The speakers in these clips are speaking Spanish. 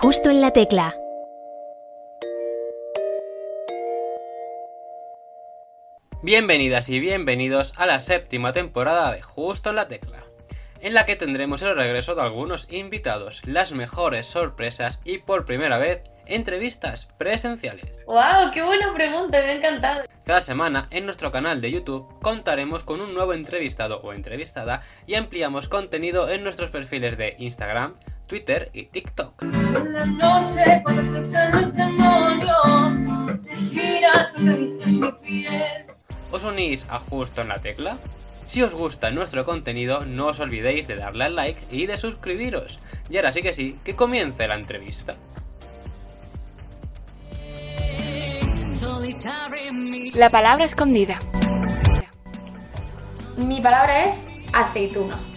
Justo en la tecla. Bienvenidas y bienvenidos a la séptima temporada de Justo en la Tecla, en la que tendremos el regreso de algunos invitados, las mejores sorpresas y por primera vez entrevistas presenciales. ¡Wow! ¡Qué buena pregunta! Me ha encantado. Cada semana en nuestro canal de YouTube contaremos con un nuevo entrevistado o entrevistada y ampliamos contenido en nuestros perfiles de Instagram, Twitter y TikTok. En la noche, cuando acechan los demonios, te giras, acaricias mi piel. ¿Os unís a Justo en la Tecla? Si os gusta nuestro contenido, no os olvidéis de darle al like y de suscribiros. Y ahora sí que sí, que comience la entrevista. La palabra escondida. Mi palabra es aceituna.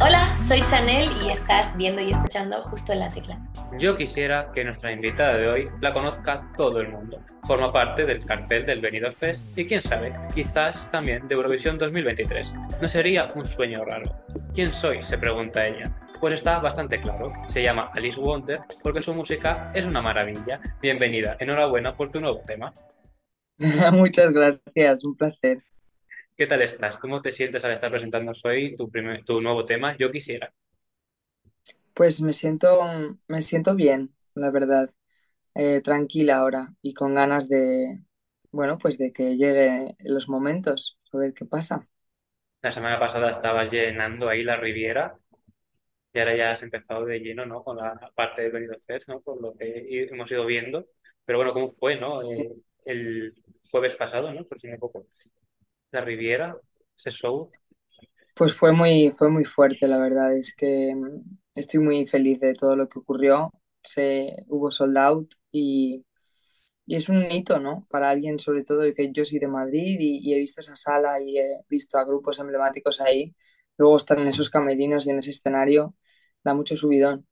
Hola, soy Chanel y estás viendo y escuchando justo en la tecla. Yo quisiera que nuestra invitada de hoy la conozca todo el mundo. Forma parte del cartel del Benidorm Fest y quién sabe, quizás también de Eurovisión 2023. ¿No sería un sueño raro? ¿Quién soy? se pregunta ella. Pues está bastante claro. Se llama Alice Wonder porque su música es una maravilla. Bienvenida, enhorabuena por tu nuevo tema. Muchas gracias, un placer. ¿Qué tal estás? ¿Cómo te sientes al estar presentando hoy tu, primer- tu nuevo tema? Yo quisiera. Pues me siento, me siento bien, la verdad, Eh, tranquila ahora y con ganas de, bueno, pues de que lleguen los momentos, a ver qué pasa. La semana pasada estabas llenando ahí la Riviera y ahora ya has empezado de lleno, ¿no? Con la parte de Benidorm Fest, ¿no? Por lo que hemos ido viendo. Pero bueno, ¿cómo fue, no? Eh, el jueves pasado, ¿no? Por si me equivoco. La Riviera, ese show. Pues fue muy, fue muy fuerte, la verdad, es que mm, estoy muy feliz de todo lo que ocurrió. Se, hubo sold out y, y es un hito, ¿no? Para alguien, sobre todo, que yo soy de Madrid y, y he visto esa sala y he visto a grupos emblemáticos ahí. Luego estar en esos camerinos y en ese escenario da mucho subidón.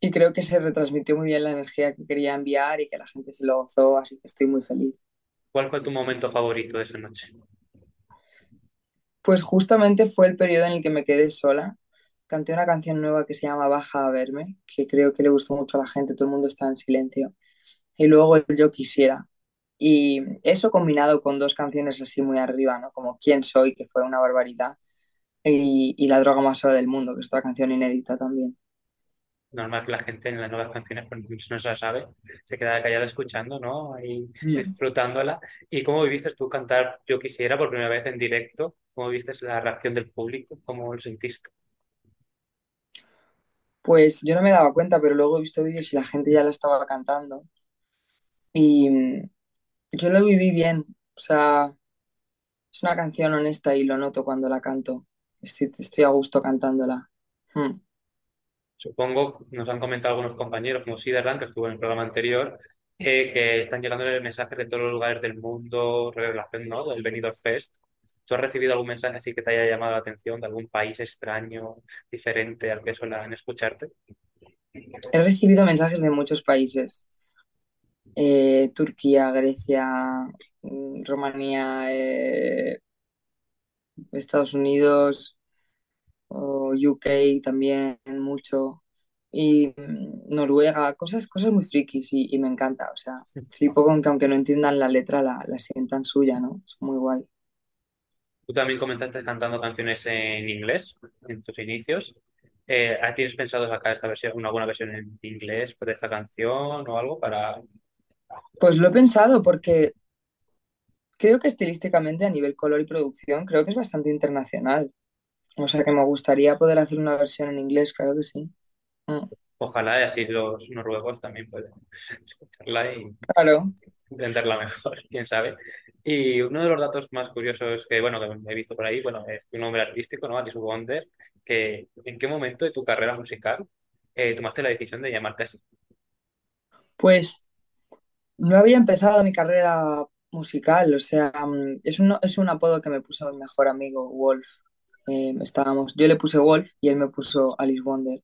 Y creo que se retransmitió muy bien la energía que quería enviar y que la gente se lo gozó, así que estoy muy feliz. ¿Cuál fue tu momento favorito de esa noche? Pues justamente fue el periodo en el que me quedé sola. Canté una canción nueva que se llama Baja a verme, que creo que le gustó mucho a la gente, todo el mundo está en silencio. Y luego el Yo quisiera. Y eso combinado con dos canciones así muy arriba, ¿no? Como Quién soy, que fue una barbaridad, y, y La droga más sola del mundo, que es otra canción inédita también. Normal que la gente en las nuevas canciones, pues no se la sabe, se queda callada escuchando, ¿no? Ahí disfrutándola. ¿Y cómo viviste tú cantar Yo quisiera por primera vez en directo? ¿Cómo viste la reacción del público? ¿Cómo lo sentiste? Pues yo no me daba cuenta, pero luego he visto vídeos y la gente ya la estaba cantando. Y mm, yo lo viví bien. O sea, es una canción honesta y lo noto cuando la canto. Estoy, estoy a gusto cantándola. Mm. Supongo, nos han comentado algunos compañeros, como Siderland, que estuvo en el programa anterior, eh, que están llegando mensajes de todos los lugares del mundo, relación, ¿no? Del Benidorm Fest. ¿Tú has recibido algún mensaje así que te haya llamado la atención de algún país extraño, diferente al que suelen escucharte? He recibido mensajes de muchos países. Eh, Turquía, Grecia, mm, Rumanía, eh, Estados Unidos, o UK también mucho. Y mm, Noruega, cosas, cosas muy frikis y, y me encanta. O sea, flipo con que aunque no entiendan la letra, la, la sientan suya, ¿no? Es muy guay. Tú también comenzaste cantando canciones en inglés en tus inicios. Eh, ¿tienes pensado sacar esta versión, una alguna versión en inglés de esta canción o algo para... Pues lo he pensado porque creo que estilísticamente a nivel color y producción creo que es bastante internacional. O sea que me gustaría poder hacer una versión en inglés, claro que sí. Mm, Ojalá y así los noruegos también puedan escucharla y claro. entenderla mejor, quién sabe. Y uno de los datos más curiosos que, bueno, que he visto por ahí, bueno, es tu nombre artístico, ¿no? Alice Wonder, que ¿en qué momento de tu carrera musical eh, tomaste la decisión de llamarte así? Pues no había empezado mi carrera musical, o sea, mm, es un, es un apodo que me puso mi mejor amigo, Wolf. Eh, estábamos, yo le puse Wolf y él me puso Alice Wonder.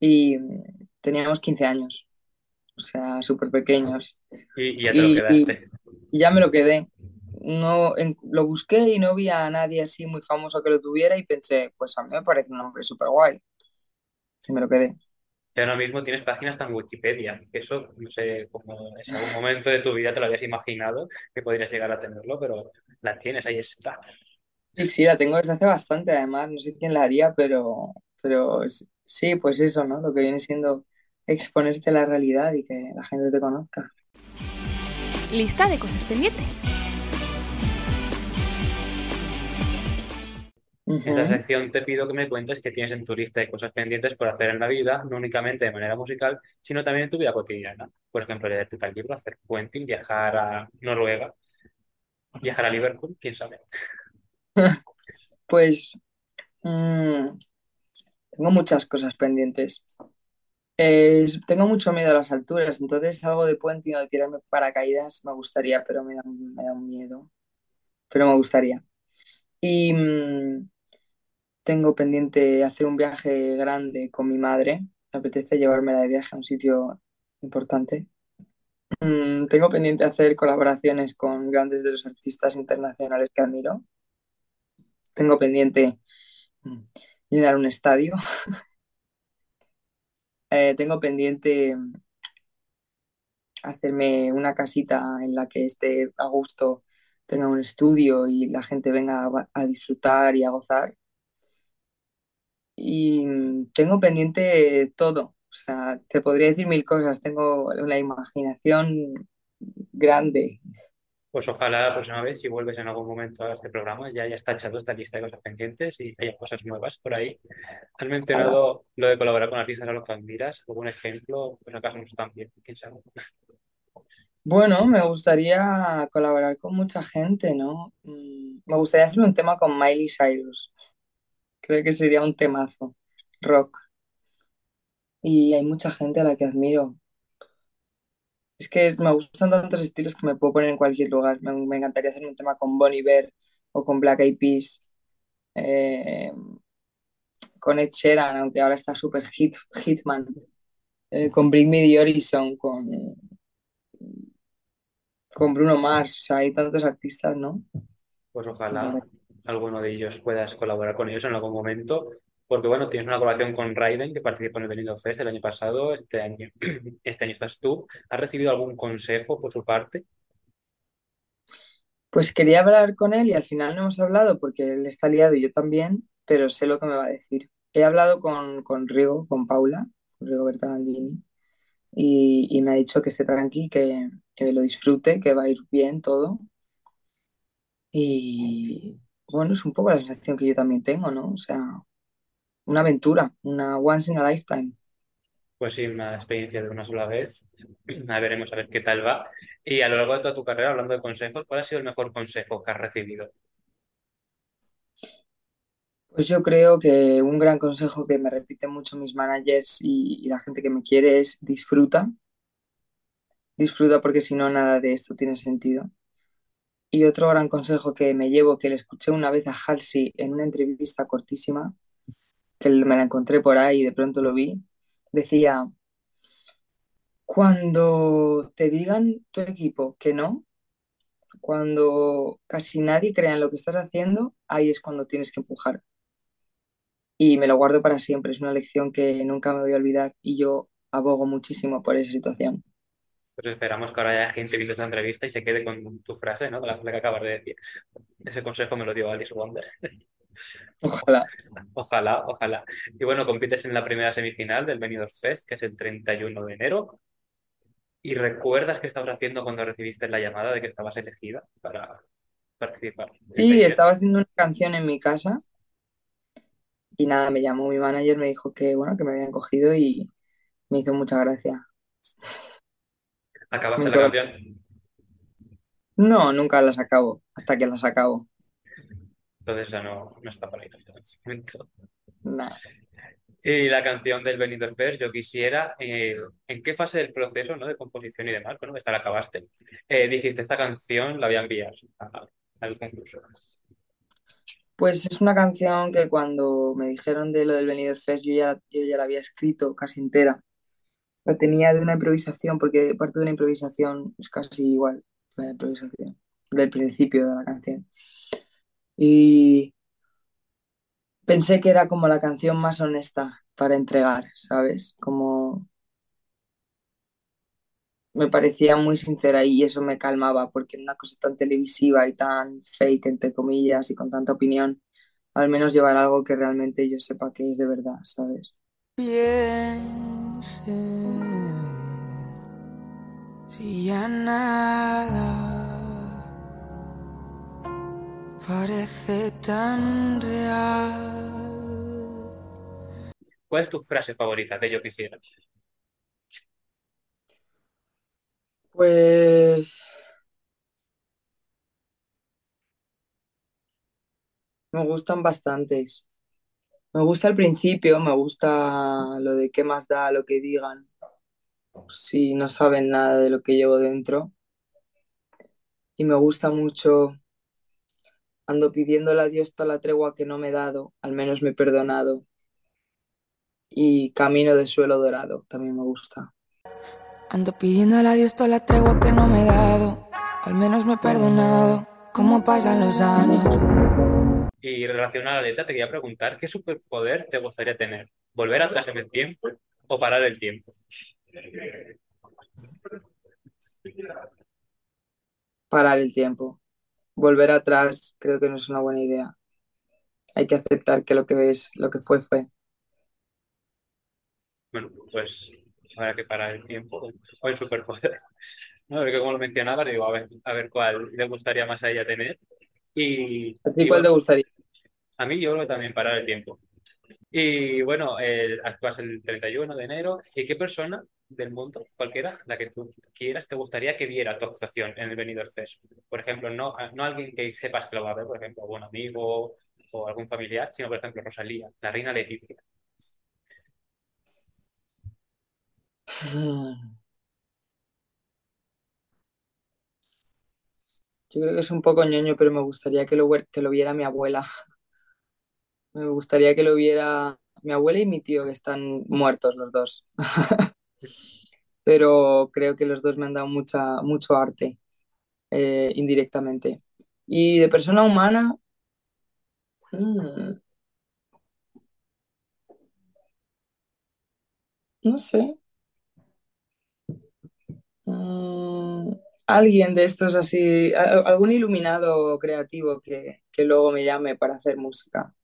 Y mm, teníamos 15 años, o sea, súper pequeños. Y, y ya te lo quedaste. y ya me lo quedé. no en- lo busqué y no vi a nadie así muy famoso que lo tuviera y pensé, pues a mí me parece un nombre súper guay. Y me lo quedé. Y ahora mismo tienes páginas en Wikipedia, que eso, no sé cómo en algún momento de tu vida te lo habías imaginado que podrías llegar a tenerlo, pero la tienes, ahí está. Sí, sí, la tengo desde hace bastante, además, no sé quién la haría, pero, pero sí, pues eso, ¿no? Lo que viene siendo exponerte a la realidad y que la gente te conozca. Lista de cosas pendientes. En esta sección te pido que me cuentes qué tienes en tu lista de cosas pendientes por hacer en la vida, no únicamente de manera musical, sino también en tu vida cotidiana. Por ejemplo, leerte tal libro, hacer puenting, viajar a Noruega, viajar a Liverpool, quién sabe. Pues mm, tengo muchas cosas pendientes. Tengo mucho miedo a las alturas, entonces algo de puente o de tirarme paracaídas me gustaría, pero me da, me da un miedo. Pero me gustaría. Y mm, tengo pendiente hacer un viaje grande con mi madre. Me apetece llevármela de viaje a un sitio importante. Mm, tengo pendiente hacer colaboraciones con grandes de los artistas internacionales que admiro. Tengo pendiente mm, llenar un estadio. Eh, tengo pendiente mm, hacerme una casita en la que esté a gusto, tenga un estudio y la gente venga a, disfrutar y a gozar. Y mm, tengo pendiente todo. O sea, te podría decir mil cosas. Tengo una imaginación grande. Pues ojalá la próxima vez, si vuelves en algún momento a este programa, ya hayas tachado esta lista de cosas pendientes y haya cosas nuevas por ahí. Has mencionado lo de colaborar con artistas a los que admiras. ¿Algún ejemplo? Pues acaso no están bien, quién sabe. Bueno, me gustaría colaborar con mucha gente, ¿no? Mm, Me gustaría hacer un tema con Miley Cyrus. Creo que sería un temazo, rock. Y hay mucha gente a la que admiro. Es que me gustan tantos estilos que me puedo poner en cualquier lugar. Me, me encantaría hacer un tema con Bon Iver o con Black Eyed Peas, eh, con Ed Sheeran, aunque ahora está súper hit, Hitman, eh, con Bring Me the Horizon, con, con Bruno Mars. O sea, hay tantos artistas, ¿no? Pues ojalá alguno de ellos puedas colaborar con ellos en algún momento. Porque bueno, tienes una colaboración con Raiden, que participó en el Benidorm Fest el año pasado. Este año, este año estás tú. ¿Has recibido algún consejo por su parte? Pues quería hablar con él y al final no hemos hablado porque él está liado y yo también, pero sé lo que me va a decir. He hablado con, con Rigo, con Paula, con Rigoberta Bandini, y, y me ha dicho que esté tranqui, que, que lo disfrute, que va a ir bien todo. Y bueno, es un poco la sensación que yo también tengo, ¿no? O sea, una aventura, una once in a lifetime. Pues sí, una experiencia de una sola vez. A veremos a ver qué tal va. Y a lo largo de toda tu carrera, hablando de consejos, ¿cuál ha sido el mejor consejo que has recibido? Pues yo creo que un gran consejo que me repiten mucho mis managers y, y la gente que me quiere es disfruta, disfruta porque si no nada de esto tiene sentido. Y otro gran consejo que me llevo, que le escuché una vez a Halsey en una entrevista cortísima, que me la encontré por ahí y de pronto lo vi, decía, cuando te digan tu equipo que no, cuando casi nadie crea en lo que estás haciendo, ahí es cuando tienes que empujar. Y me lo guardo para siempre, es una lección que nunca me voy a olvidar y yo abogo muchísimo por esa situación. Pues esperamos que ahora haya gente viendo esta entrevista y se quede con tu frase, ¿no? La, la que acabas de decir. Ese consejo me lo dio Alice Wonder. Ojalá. Ojalá, ojalá. Y bueno, compites en la primera semifinal del Benidorm Fest, que es el 31 de enero. ¿Y recuerdas qué estabas haciendo cuando recibiste la llamada de que estabas elegida para participar? ¿El Sí, estaba haciendo una canción en mi casa y nada, me llamó mi manager, me dijo que bueno, que me habían cogido y me hizo mucha gracia. Me ¿Acabaste la hizo canción? No, nunca las acabo, hasta que las acabo. Entonces ya no, no está para en este. Nah. Y la canción del Benidorm Fest, yo quisiera, eh, ¿en qué fase del proceso, ¿no? de composición y demás, bueno, esta la acabaste, eh, dijiste, esta canción la voy a enviar al concurso? Pues es una canción que cuando me dijeron de lo del Benidorm Fest, yo ya, yo ya la había escrito casi entera. La tenía de una improvisación, porque parte de una improvisación es casi igual la improvisación. del principio de la canción. Y pensé que era como la canción más honesta para entregar, ¿sabes? Como me parecía muy sincera y eso me calmaba porque en una cosa tan televisiva y tan fake, entre comillas, y con tanta opinión, al menos llevar algo que realmente yo sepa que es de verdad, ¿sabes? Piense si ya nada parece tan real. ¿Cuál es tu frase favorita de Yo Quisiera? Pues me gustan bastantes. Me gusta el principio, me gusta lo de qué más da lo que digan si no saben nada de lo que llevo dentro. Y me gusta mucho, ando pidiéndole a Dios toda la tregua que no me he dado, al menos me he perdonado. Y camino de suelo dorado, también me gusta. Ando pidiéndole a Dios toda la tregua que no me he dado. Al menos me he perdonado. ¿Cómo pasan los años? Y relacionado a la letra, te quería preguntar, ¿qué superpoder te gustaría tener? ¿Volver atrás en el tiempo o parar el tiempo? Parar el tiempo. Volver atrás creo que no es una buena idea. Hay que aceptar que lo que es, lo que fue, fue. Bueno, pues habrá que parar el tiempo o el superpoder. ¿no? Porque como lo mencionaba, digo, a ver, a ver cuál le gustaría más a ella tener. Y, ¿A ti y cuál te gustaría? a mí yo creo que también parar el tiempo. Y bueno, eh, actúas el 31 de enero. ¿Y qué persona del mundo, cualquiera, la que tú quieras, te gustaría que viera tu actuación en el Benidorm Fest? Por ejemplo, no, no alguien que sepas que lo va a ver, por ejemplo, algún amigo o algún familiar, sino por ejemplo Rosalía, la reina Leticia. Mm, Yo creo que es un poco ñoño, pero me gustaría que lo, que lo viera mi abuela. Me gustaría que lo viera mi abuela y mi tío, que están muertos los dos. Pero creo que los dos me han dado mucha, mucho arte, eh, indirectamente. Y de persona humana, mm, no sé. Mm, alguien de estos así, algún iluminado creativo que, que luego me llame para hacer música.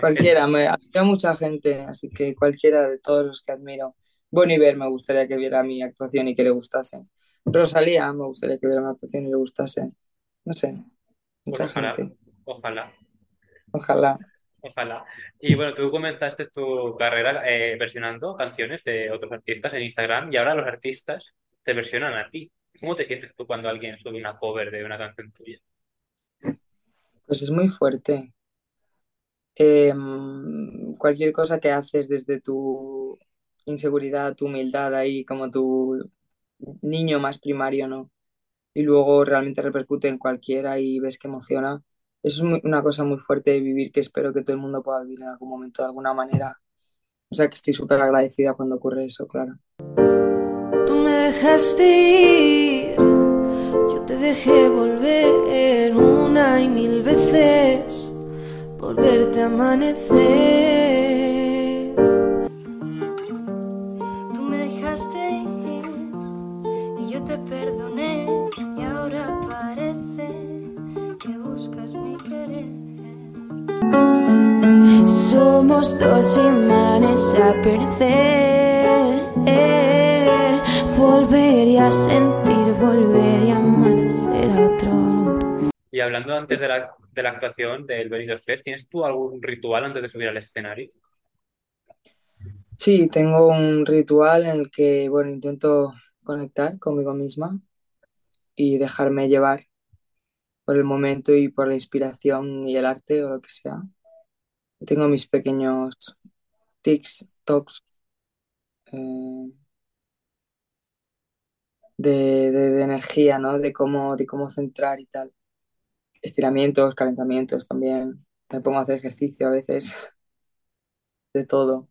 Cualquiera, me admiro a mucha gente, así que cualquiera de todos los que admiro. Bon Iver me gustaría que viera mi actuación y que le gustase. Rosalía me gustaría que viera mi actuación y le gustase. No sé, mucha ojalá, gente. ojalá, Ojalá. ojalá. Y bueno, tú comenzaste tu carrera eh, versionando canciones de otros artistas en Instagram y ahora los artistas te versionan a ti. ¿Cómo te sientes tú cuando alguien sube una cover de una canción tuya? Pues es muy fuerte. Eh, cualquier cosa que haces desde tu inseguridad, tu humildad ahí, como tu niño más primario, ¿no? Y luego realmente repercute en cualquiera y ves que emociona. Eso es muy- una cosa muy fuerte de vivir que espero que todo el mundo pueda vivir en algún momento de alguna manera. O sea que estoy súper agradecida cuando ocurre eso, claro. Tú me dejaste ir, yo te dejé volver una y mil veces por verte amanecer. Somos dos imanes a perder. Volvería a sentir, volvería a amanecer a otro olor. Y hablando antes de la, de la actuación del Benidorm Fest, ¿tienes tú algún ritual antes de subir al escenario? Sí, tengo un ritual en el que, bueno, intento conectar conmigo misma y dejarme llevar por el momento y por la inspiración y el arte o lo que sea. Tengo mis pequeños tics, tocs eh, de, de- de energía, ¿no? De cómo, de cómo centrar y tal. Estiramientos, calentamientos también. Me pongo a hacer ejercicio a veces, de todo.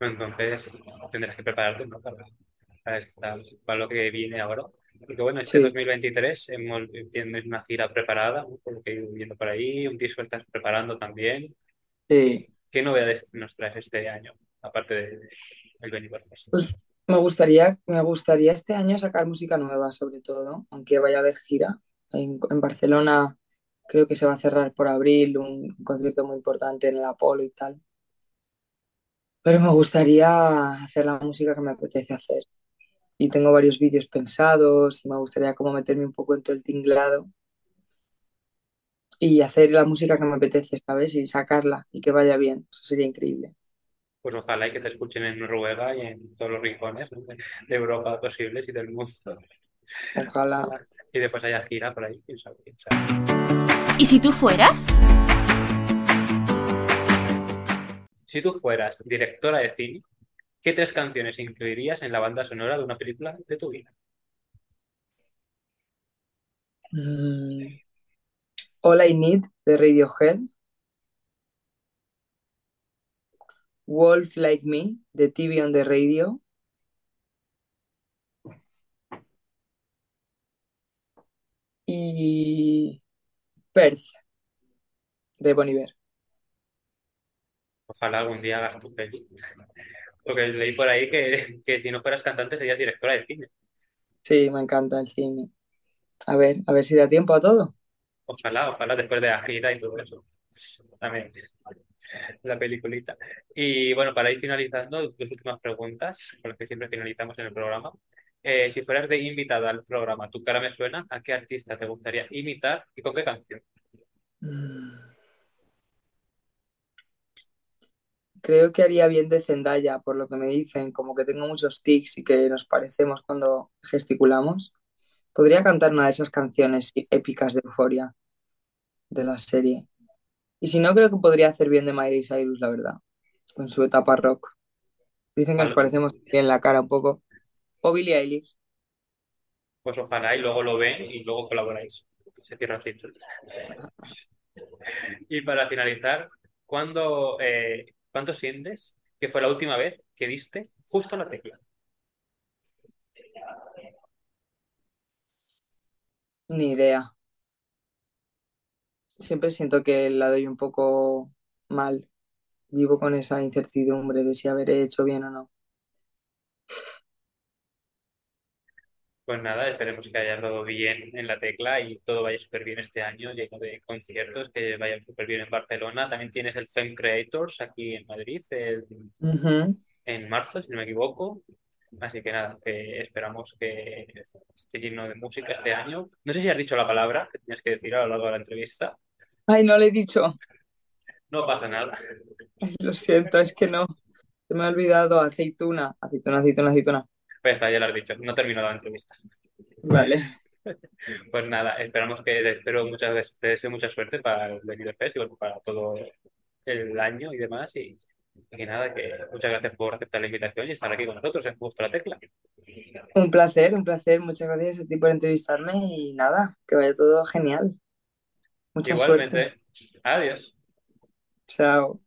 Entonces tendrás que prepararte, ¿no? para, para, esta- para lo que viene ahora. Porque bueno, este Sí, 2023 hemos, tienes una gira preparada, ¿no? Por lo que he ido viendo por ahí, un disco estás preparando también. ¿Qué, sí. qué novedades nos traes este año, aparte de, de- del Benidorm Fest? Pues me gustaría, me gustaría este año sacar música nueva, sobre todo, aunque vaya a haber gira. En, en Barcelona creo que se va a cerrar por abril un concierto muy importante en el Apolo y tal. Pero me gustaría hacer la música que me apetece hacer. Y tengo varios vídeos pensados y me gustaría como meterme un poco en todo el tinglado y hacer la música que me apetece, ¿sabes? Y sacarla y que vaya bien. Eso sería increíble. Pues ojalá y que te escuchen en Noruega y en todos los rincones, ¿no? de, Europa posibles y del mundo. Ojalá. Ojalá. Y después haya gira por ahí, quién sabe, quién sabe. ¿Y si tú fueras? Si tú fueras directora de cine, ¿qué tres canciones incluirías en la banda sonora de una película de tu vida? Mm, All I Need de Radiohead. Wolf Like Me de TV on the Radio. Y Perth de Bon Iver. Ojalá algún día hagas tu peli. Porque leí por ahí que, que si no fueras cantante serías directora de cine. Sí, me encanta el cine. A ver, a ver si da tiempo a todo. Ojalá, ojalá después de la gira y todo eso. También la peliculita. Y bueno, para ir finalizando, dos últimas preguntas con las que siempre finalizamos en el programa. Eh, si fueras de invitada al programa Tu cara me suena, ¿a qué artista te gustaría imitar y con qué canción? Mm, Creo que haría bien de Zendaya, por lo que me dicen, como que tengo muchos tics y que nos parecemos cuando gesticulamos. Podría cantar una de esas canciones épicas de Euforia de la serie. Y si no, creo que podría hacer bien de Miley Cyrus, la verdad, con su etapa rock. Dicen que nos parecemos bien la cara un poco. O Billie Eilish. pues ojalá y luego lo ven y luego colaboráis. Se cierra el ciclo. Y para finalizar, ¿cuándo, eh, ¿cuánto sientes que fue la última vez que diste justo la tecla? Ni idea. Siempre siento que la doy un poco mal. Vivo con esa incertidumbre de si habré hecho bien o no. Pues nada, esperemos que haya todo bien en la tecla y todo vaya súper bien este año, lleno de conciertos, que vaya súper bien en Barcelona. También tienes el Femme Creators aquí en Madrid Ujú. en marzo, si no me equivoco. Así que nada, que esperamos que esté lleno de música este año. No sé si has dicho la palabra que tenías que decir a lo largo de la entrevista. Ay, no le he dicho. No pasa nada. Lo siento, es que no. Se me ha olvidado aceituna. Aceituna, aceituna, aceituna. Pues está, ya lo has dicho. No terminó la entrevista. Vale. Pues nada, esperamos que te espero muchas veces, te deseo mucha suerte para el Benidorm Fest y para todo el año y demás. Y, y nada, que muchas gracias por aceptar la invitación y estar aquí con nosotros en Justo la Tecla. Un placer, un placer. Muchas gracias a ti por entrevistarme y nada, que vaya todo genial. Mucha suerte. Igualmente, adiós. Chao.